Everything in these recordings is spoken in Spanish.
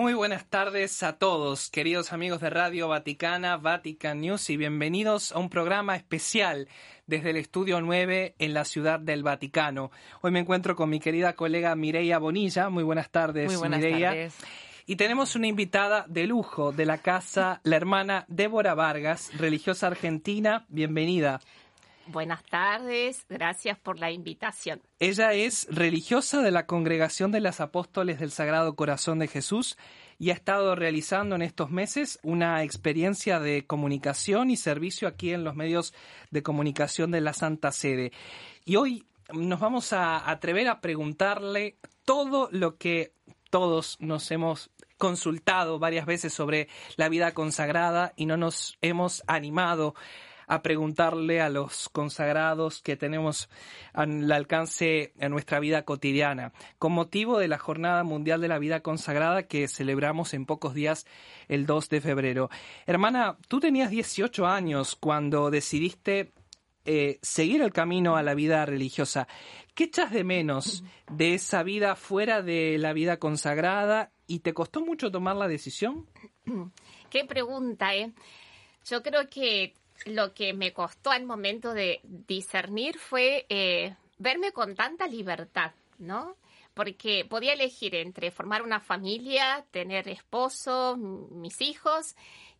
Muy buenas tardes a todos, queridos amigos de Radio Vaticana, Vatican News, y bienvenidos a un programa especial desde el Estudio 9 en la Ciudad del Vaticano. Hoy me encuentro con mi querida colega Mireia Bonilla. Muy buenas tardes, Muy buenas Mireia. tardes. Y tenemos una invitada de lujo de la casa, la hermana Débora Vargas, religiosa argentina. Bienvenida. Buenas tardes, gracias por la invitación. Ella es religiosa de la Congregación de las Apóstoles del Sagrado Corazón de Jesús y ha estado realizando en estos meses una experiencia de comunicación y servicio aquí en los medios de comunicación de la Santa Sede. Y hoy nos vamos a atrever a preguntarle todo lo que todos nos hemos consultado varias veces sobre la vida consagrada y no nos hemos animado a preguntarle a los consagrados que tenemos al alcance en nuestra vida cotidiana, con motivo de la Jornada Mundial de la Vida Consagrada que celebramos en pocos días el 2 de febrero. Hermana, tú tenías 18 años cuando decidiste eh, seguir el camino a la vida religiosa. ¿Qué echas de menos de esa vida fuera de la vida consagrada y te costó mucho tomar la decisión? Qué pregunta, ¿eh? Yo creo que lo que me costó al momento de discernir fue eh, verme con tanta libertad, ¿no? Porque podía elegir entre formar una familia, tener esposo, mis hijos,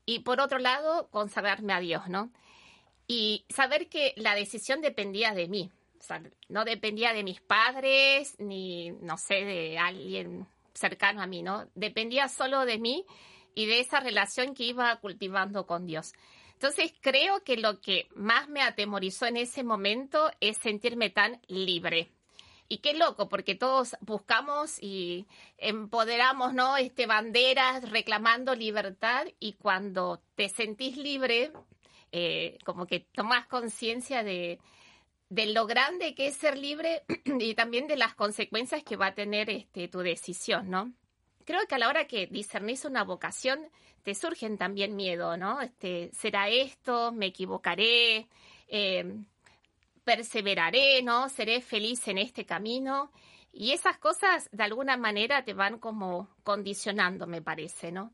y por otro lado, consagrarme a Dios, ¿no? Y saber que la decisión dependía de mí. No dependía de mis padres, ni, no sé, de alguien cercano a mí, ¿no? Dependía solo de mí y de esa relación que iba cultivando con Dios. Entonces creo que lo que más me atemorizó en ese momento es sentirme tan libre. Y qué loco, porque todos buscamos y empoderamos, ¿no? Este banderas reclamando libertad y cuando te sentís libre, eh, como que tomás conciencia de, de lo grande que es ser libre y también de las consecuencias que va a tener este, tu decisión, ¿no? Creo que a la hora que discernís una vocación, te surgen también miedo, ¿no? Este, ¿Será esto? ¿Me equivocaré? Eh, ¿Perseveraré? ¿No? ¿Seré feliz en este camino? Y esas cosas de alguna manera te van como condicionando, me parece, ¿no?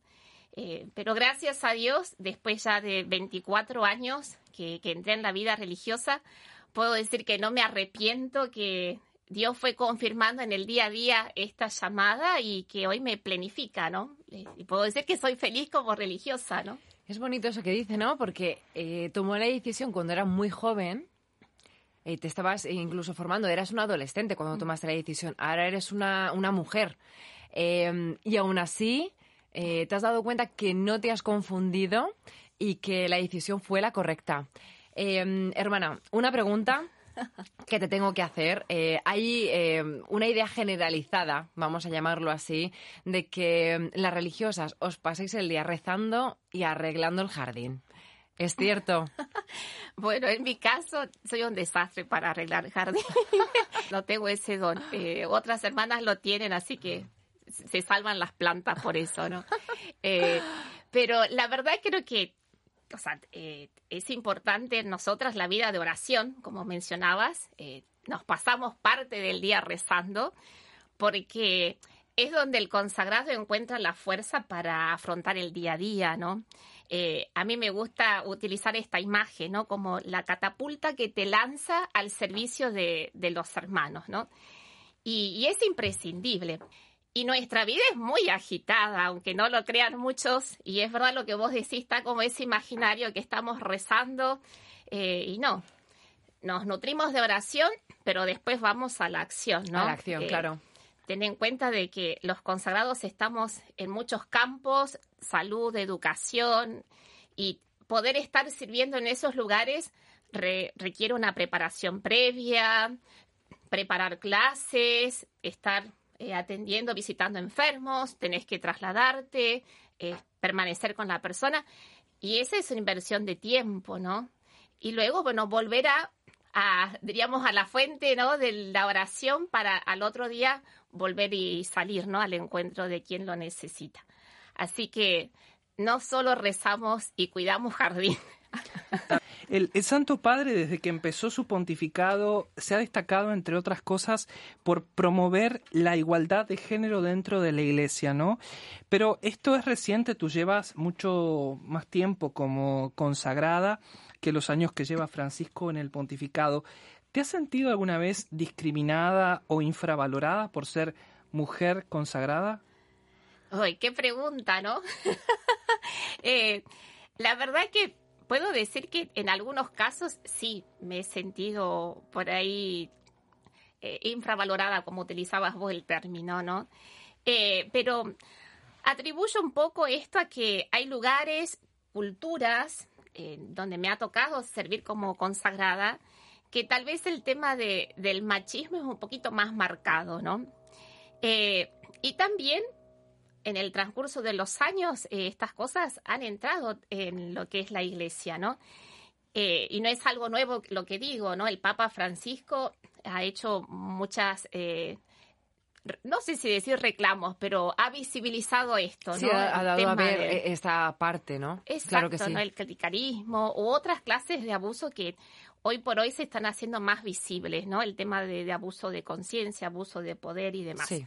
Eh, pero gracias a Dios, después ya de 24 años que entré en la vida religiosa, puedo decir que no me arrepiento, que Dios fue confirmando en el día a día esta llamada y que hoy me planifica, ¿no? Eh, Y puedo decir que soy feliz como religiosa, ¿no? Es bonito eso que dice, ¿no? Porque eh, tomó la decisión cuando era muy joven. eh, te estabas incluso formando, eras un adolescente cuando tomaste la decisión. Ahora eres una, una mujer. Eh, y aún así, te has dado cuenta que no te has confundido y que la decisión fue la correcta. Eh, hermana, una pregunta que te tengo que hacer. Eh, hay eh, una idea generalizada, vamos a llamarlo así, de que mm, las religiosas os pasáis el día rezando y arreglando el jardín. ¿Es cierto? Bueno, en mi caso, soy un desastre para arreglar el jardín. no tengo ese don. Eh, otras hermanas lo tienen, así que se salvan las plantas por eso, ¿no? Eh, pero la verdad creo que o sea, eh, es importante en nosotras la vida de oración, como mencionabas. Eh, nos pasamos parte del día rezando porque es donde el consagrado encuentra la fuerza para afrontar el día a día, ¿no? Eh, a mí me gusta utilizar esta imagen, ¿no? Como la catapulta que te lanza al servicio de, los hermanos, ¿no? Y es imprescindible. Y nuestra vida es muy agitada, aunque no lo crean muchos, y es verdad lo que vos decís, está como ese imaginario que estamos rezando, eh, y no. Nos nutrimos de oración, pero después vamos a la acción, ¿no? A la acción, Eh, claro. Ten en cuenta de que los consagrados estamos en muchos campos, salud, educación, y poder estar sirviendo en esos lugares re- requiere una preparación previa, preparar clases, estar eh, atendiendo, visitando enfermos, tenés que trasladarte, eh, permanecer con la persona. Y esa es una inversión de tiempo, ¿no? Y luego, bueno, volver a, a, diríamos, a la fuente, ¿no? De la oración para al otro día volver y salir, ¿no? Al encuentro de quien lo necesita. Así que no solo rezamos y cuidamos jardín. El, Santo Padre, desde que empezó su pontificado, se ha destacado, entre otras cosas, por promover la igualdad de género dentro de la Iglesia, ¿no? Pero esto es reciente, tú llevas mucho más tiempo como consagrada que los años que lleva Francisco en el pontificado. ¿Te has sentido alguna vez discriminada o infravalorada por ser mujer consagrada? Ay, qué pregunta, ¿no? Eh, la verdad que puedo decir que en algunos casos sí me he sentido por ahí eh, infravalorada, como utilizabas vos el término, ¿no? Eh, pero atribuyo un poco esto a que hay lugares, culturas, donde me ha tocado servir como consagrada, que tal vez el tema de, del machismo es un poquito más marcado, ¿no? y también en el transcurso de los años eh, estas cosas han entrado en lo que es la iglesia, ¿no? Eh, y no es algo nuevo lo que digo, ¿no? El Papa Francisco ha hecho muchas, eh, no sé si decir reclamos, pero ha visibilizado esto, sí, ha, dado a ver esta parte, ¿no? Exacto, claro que sí. ¿no? El clericarismo u otras clases de abuso que hoy por hoy se están haciendo más visibles, ¿no? El tema de, de abuso de conciencia, abuso de poder y demás. Sí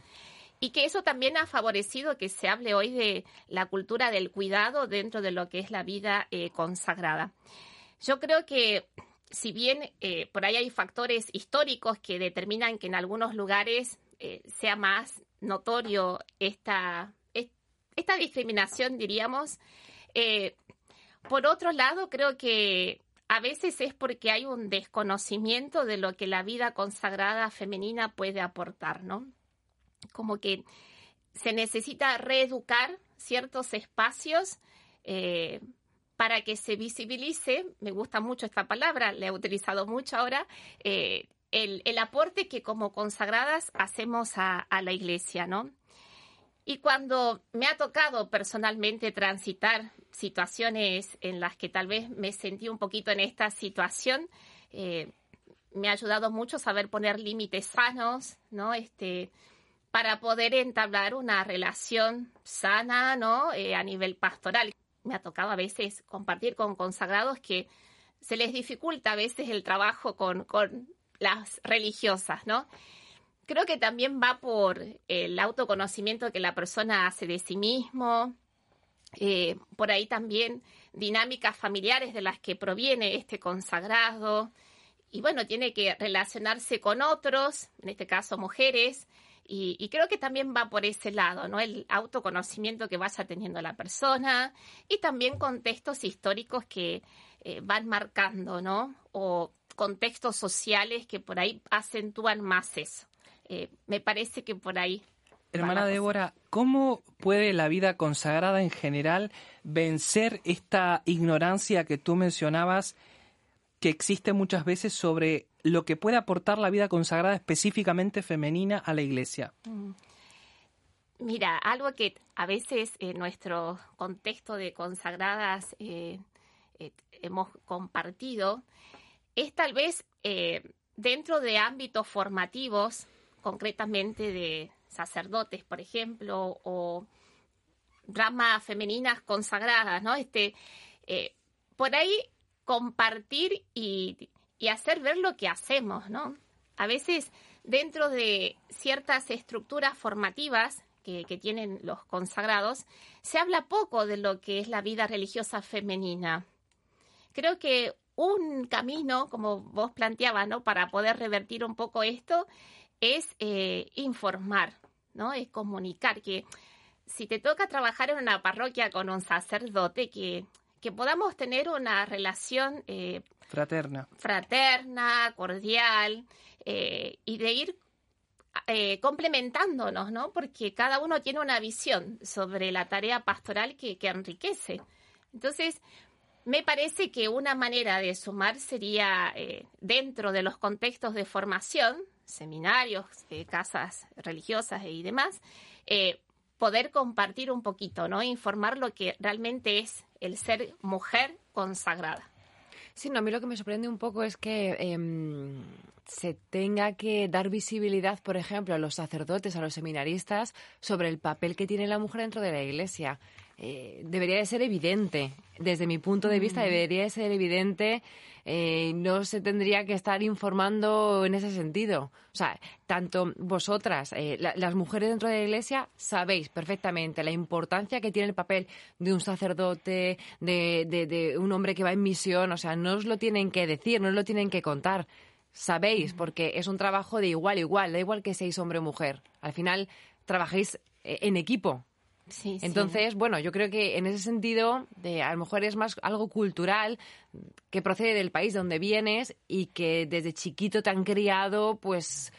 y que eso también ha favorecido que se hable hoy de la cultura del cuidado dentro de lo que es la vida eh, consagrada. Yo creo que si bien eh, por ahí hay factores históricos que determinan que en algunos lugares eh, sea más notorio esta, esta discriminación, diríamos, por otro lado, creo que a veces es porque hay un desconocimiento de lo que la vida consagrada femenina puede aportar, ¿no? Como que se necesita reeducar ciertos espacios eh, para que se visibilice, me gusta mucho esta palabra, la he utilizado mucho ahora, eh, el, aporte que como consagradas hacemos a, la iglesia, ¿no? Y cuando me ha tocado personalmente transitar situaciones en las que tal vez me sentí un poquito en esta situación, eh, me ha ayudado mucho saber poner límites sanos, ¿no? Este, para poder entablar una relación sana, ¿no? Eh, a nivel pastoral. Me ha tocado a veces compartir con consagrados que se les dificulta a veces el trabajo con, las religiosas, ¿no? Creo que también va por el autoconocimiento que la persona hace de sí mismo, eh, por ahí también dinámicas familiares de las que proviene este consagrado, y bueno, tiene que relacionarse con otros, en este caso mujeres, y, creo que también va por ese lado, ¿no? El autoconocimiento que vaya teniendo la persona y también contextos históricos que eh, van marcando, ¿no? O contextos sociales que por ahí acentúan más eso. Eh, me parece que por ahí. Hermana Débora, ¿cómo puede la vida consagrada en general vencer esta ignorancia que tú mencionabas que existe muchas veces sobre lo que puede aportar la vida consagrada específicamente femenina a la iglesia? Mm. Mira, algo que a veces en nuestro contexto de consagradas eh, eh, hemos compartido es tal vez eh, dentro de ámbitos formativos, concretamente de sacerdotes, por ejemplo, o ramas femeninas consagradas, ¿no? Este, por ahí compartir y, hacer ver lo que hacemos, ¿no? A veces dentro de ciertas estructuras formativas que, tienen los consagrados, se habla poco de lo que es la vida religiosa femenina. Creo que un camino, como vos planteabas, ¿no? Para poder revertir un poco esto, es eh, informar, ¿no? Es comunicar que si te toca trabajar en una parroquia con un sacerdote que que podamos tener una relación eh, fraterna. fraterna, cordial, eh, y de ir eh, complementándonos, ¿no? Porque cada uno tiene una visión sobre la tarea pastoral que, enriquece. Entonces, me parece que una manera de sumar sería dentro de los contextos de formación, seminarios, casas religiosas y demás, poder compartir un poquito, ¿no? Informar lo que realmente es el ser mujer consagrada. Sí, no, a mí lo que me sorprende un poco es que em, se tenga que dar visibilidad, por ejemplo, a los sacerdotes, a los seminaristas, sobre el papel que tiene la mujer dentro de la Iglesia. Eh, debería de ser evidente. Desde mi punto de vista, debería de ser evidente. Eh, no se tendría que estar informando en ese sentido. O sea, tanto vosotras, eh, las mujeres dentro de la Iglesia, sabéis perfectamente la importancia que tiene el papel de un sacerdote, de, de un hombre que va en misión. O sea, no os lo tienen que decir, no os lo tienen que contar sabéis, porque es un trabajo de igual a igual, da igual que seáis hombre o mujer. Al final trabajáis en equipo, entonces, bueno, yo creo que en ese sentido, de, a lo mejor es más algo cultural que procede del país donde vienes y que desde chiquito te han criado, pues,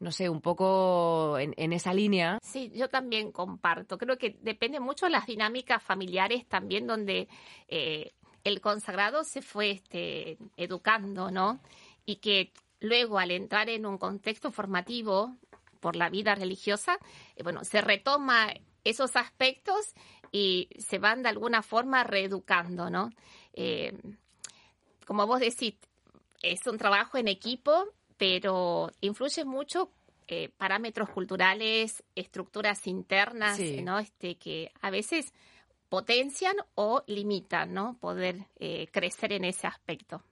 no sé, un poco en, esa línea. Sí, yo también comparto. Creo que depende mucho de las dinámicas familiares también donde eh, el consagrado se fue este, educando, ¿no? Y que luego al entrar en un contexto formativo por la vida religiosa, eh, bueno, se retoma esos aspectos y se van de alguna forma reeducando, ¿no? Eh, como vos decís, es un trabajo en equipo, pero influye mucho eh, parámetros culturales, estructuras internas, ¿no? Este, que a veces potencian o limitan, ¿no? Poder eh, crecer en ese aspecto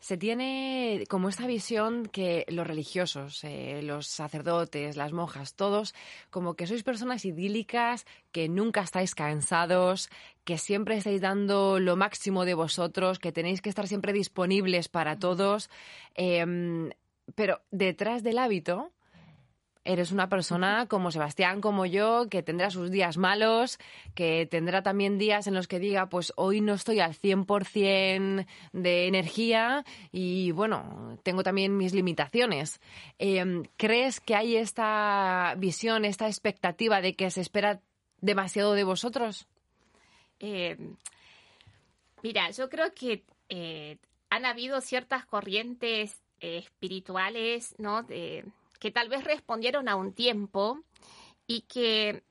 se tiene como esta visión que los religiosos, eh, los sacerdotes, las monjas, todos, como que sois personas idílicas, que nunca estáis cansados, que siempre estáis dando lo máximo de vosotros, que tenéis que estar siempre disponibles para todos. Em, pero detrás del hábito Eres una persona como Sebastián, como yo, que tendrá sus días malos, que tendrá también días en los que diga, pues hoy no estoy al 100% de energía y bueno, tengo también mis limitaciones. Em, ¿Crees que hay esta visión, esta expectativa de que se espera demasiado de vosotros? Eh, mira, yo creo que eh, han habido ciertas corrientes eh, espirituales, ¿no? De, que tal vez respondieron a un tiempo y que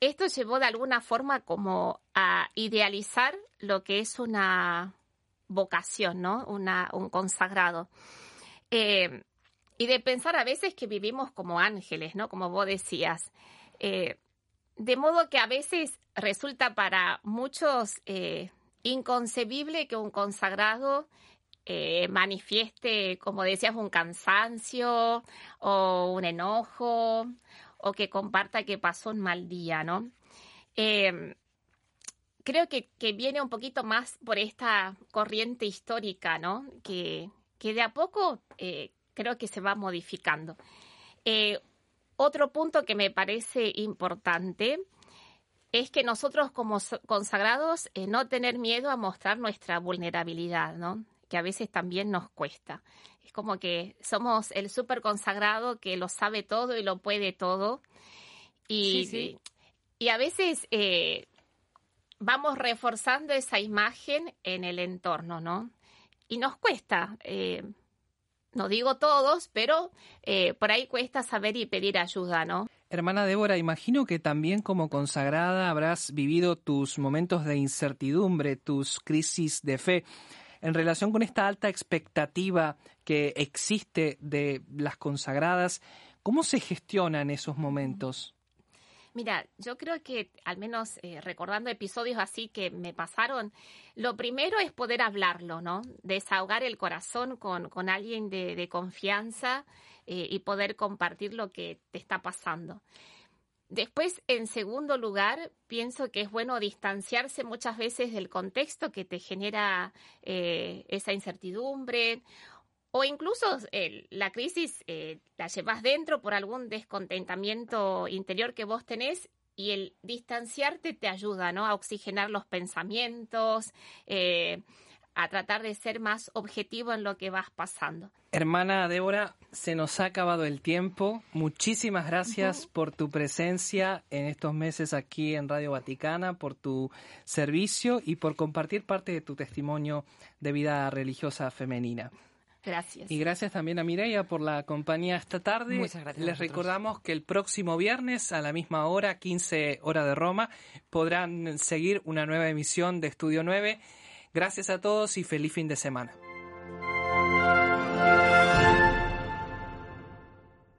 esto llevó de alguna forma como a idealizar lo que es una vocación, ¿no? Una, un consagrado. Eh, y de pensar a veces que vivimos como ángeles, ¿no? Como vos decías. Eh, de modo que a veces resulta para muchos eh, inconcebible que un consagrado eh, manifieste, como decías, un cansancio o un enojo o que comparta que pasó un mal día, ¿no? Em, creo que, viene un poquito más por esta corriente histórica, ¿no? Que, que de a poco eh, creo que se va modificando. Eh, otro punto que me parece importante es que nosotros como consagrados no tener miedo a mostrar nuestra vulnerabilidad, ¿no? Que a veces también nos cuesta. Es como que somos el súper consagrado que lo sabe todo y lo puede todo. Y, y a veces eh, vamos reforzando esa imagen en el entorno, ¿no? Y nos cuesta. Eh, no digo todos, pero eh, por ahí cuesta saber y pedir ayuda, ¿no? Hermana Débora, imagino que también como consagrada habrás vivido tus momentos de incertidumbre, tus crisis de fe en relación con esta alta expectativa que existe de las consagradas, ¿cómo se gestionan esos momentos? Mira, yo creo que al menos eh, recordando episodios así que me pasaron, lo primero es poder hablarlo, ¿no? Desahogar el corazón con, alguien de, confianza eh, y poder compartir lo que te está pasando. Después, en segundo lugar, pienso que es bueno distanciarse muchas veces del contexto que te genera eh, esa incertidumbre o incluso la crisis eh, la llevas dentro por algún descontentamiento interior que vos tenés y el distanciarte te ayuda ¿no? a oxigenar los pensamientos, eh, a tratar de ser más objetivo en lo que vas pasando. Hermana Débora, se nos ha acabado el tiempo. Muchísimas gracias por tu presencia en estos meses aquí en Radio Vaticana, por tu servicio y por compartir parte de tu testimonio de vida religiosa femenina. Gracias. Y gracias también a Mireia por la compañía esta tarde. Muchas gracias. Les recordamos que el próximo viernes a la misma hora, 15 hora de Roma, podrán seguir una nueva emisión de Estudio 9 Gracias a todos y feliz fin de semana.